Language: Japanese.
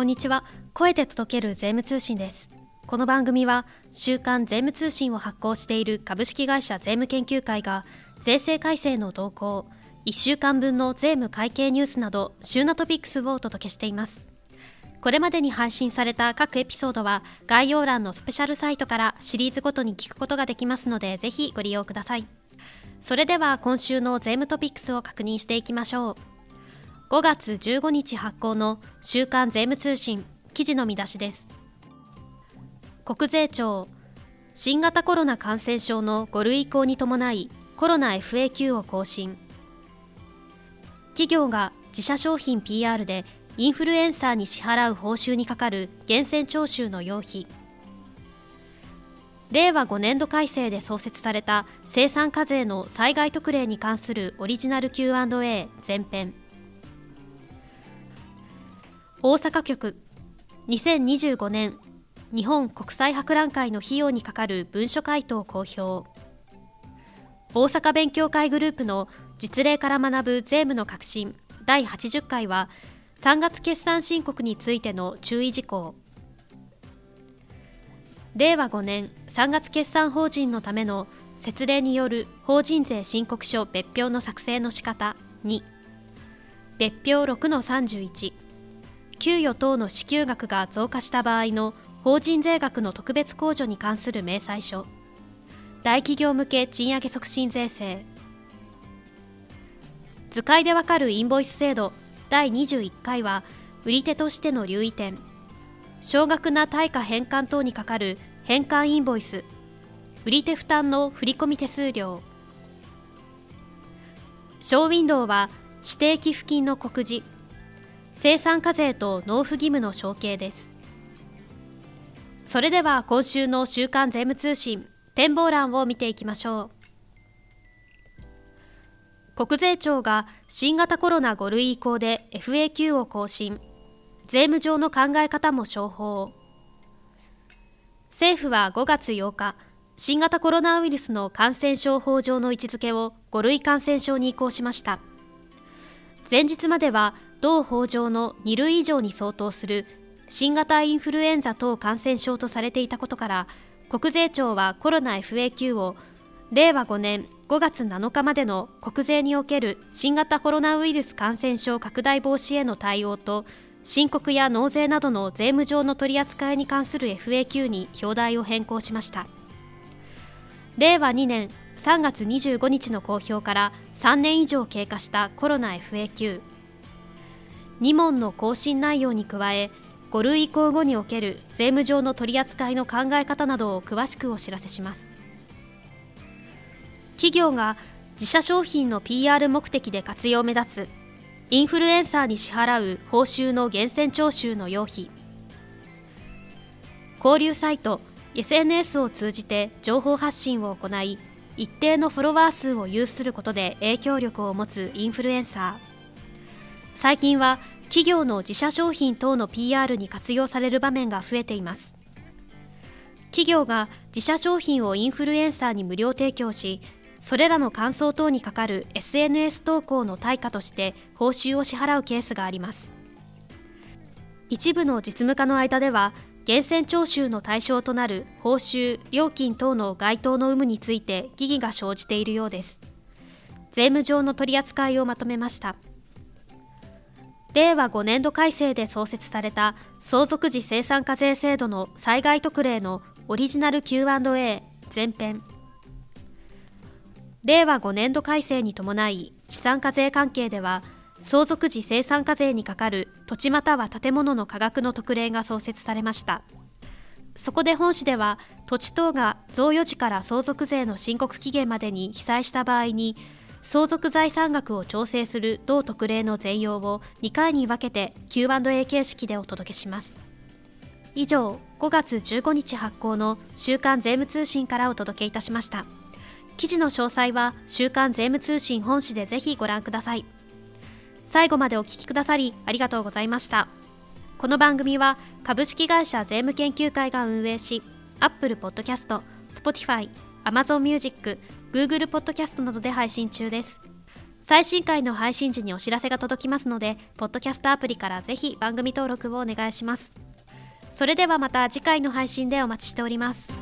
こんにちは。声で届ける税務通信です。この番組は週刊税務通信を発行している株式会社税務研究会が税制改正の動向1週間分の税務会計ニュースなど週なトピックスをお届けしています。これまでに配信された各エピソードは概要欄のスペシャルサイトからシリーズごとに聞くことができますのでぜひご利用ください。それでは今週の税務トピックスを確認していきましょう。5月15日発行の週刊税務通信記事の見出しです。国税庁新型コロナ感染症の5類移行に伴いコロナ FAQ を更新。企業が自社商品 PR でインフルエンサーに支払う報酬にかかる源泉徴収の要費令和5年度改正で創設された生産課税の災害特例に関するオリジナル Q&A 前編。大阪局。2025年日本国際博覧会の費用にかかる文書回答公表。大阪勉強会グループの実例から学ぶ税務の革新。第80回は3月決算申告についての注意事項。令和5年3月決算法人のための節例による法人税申告書別表の作成の仕方2別表6の31給与等の支給額が増加した場合の法人税額の特別控除に関する明細書。大企業向け賃上げ促進税制。図解でわかるインボイス制度第21回は売り手としての留意点。少額な対価返還等にかかる返還インボイス。売り手負担の振込手数料。ショーウィンドウは指定寄付金の告示。生産課税と納付義務の承継です。それでは今週の週刊税務通信展望欄を見ていきましょう。国税庁が新型コロナ5類移行で FAQ を更新。税務上の考え方も商法。政府は5月8日新型コロナウイルスの感染症法上の位置づけを5類感染症に移行しました。前日までは同法上の2類以上に相当する新型インフルエンザ等感染症とされていたことから国税庁はコロナ FAQ を令和5年5月7日までの国税における新型コロナウイルス感染症拡大防止への対応と申告や納税などの税務上の取り扱いに関する FAQ に表題を変更しました。令和2年3月25日の公表から3年以上経過したコロナ FAQ2 問の更新内容に加え5類移行後における税務上の取り扱いの考え方などを詳しくお知らせします。企業が自社商品の PR 目的で活用目立つインフルエンサーに支払う報酬の源泉徴収の要費。交流サイト SNS を通じて情報発信を行い一定のフォロワー数を有することで影響力を持つインフルエンサー。最近は企業の自社商品等の PR に活用される場面が増えています。企業が自社商品をインフルエンサーに無料提供しそれらの感想等にかかる SNS 投稿の対価として報酬を支払うケースがあります。一部の実務家の間では源泉徴収の対象となる報酬・料金等の該当の有無について疑義が生じているようです。税務上の取り扱いをまとめました。令和5年度改正で創設された相続時生産課税制度の災害特例のオリジナル Q&A 前編。令和5年度改正に伴い資産課税関係では相続時生産課税にかかる土地または建物の価格の特例が創設されました。そこで本市では土地等が贈与時から相続税の申告期限までに被災した場合に相続財産額を調整する同特例の全容を2回に分けて Q&A 形式でお届けします。以上5月15日発行の週刊税務通信からお届けいたしました。記事の詳細は週刊税務通信本誌でぜひご覧ください。最後までお聞きくださりありがとうございました。この番組は株式会社税務研究会が運営し Apple Podcast、Spotify、Amazon Music、Google Podcast などで配信中です。最新回の配信時にお知らせが届きますのでポッドキャストアプリからぜひ番組登録をお願いします。それではまた次回の配信でお待ちしております。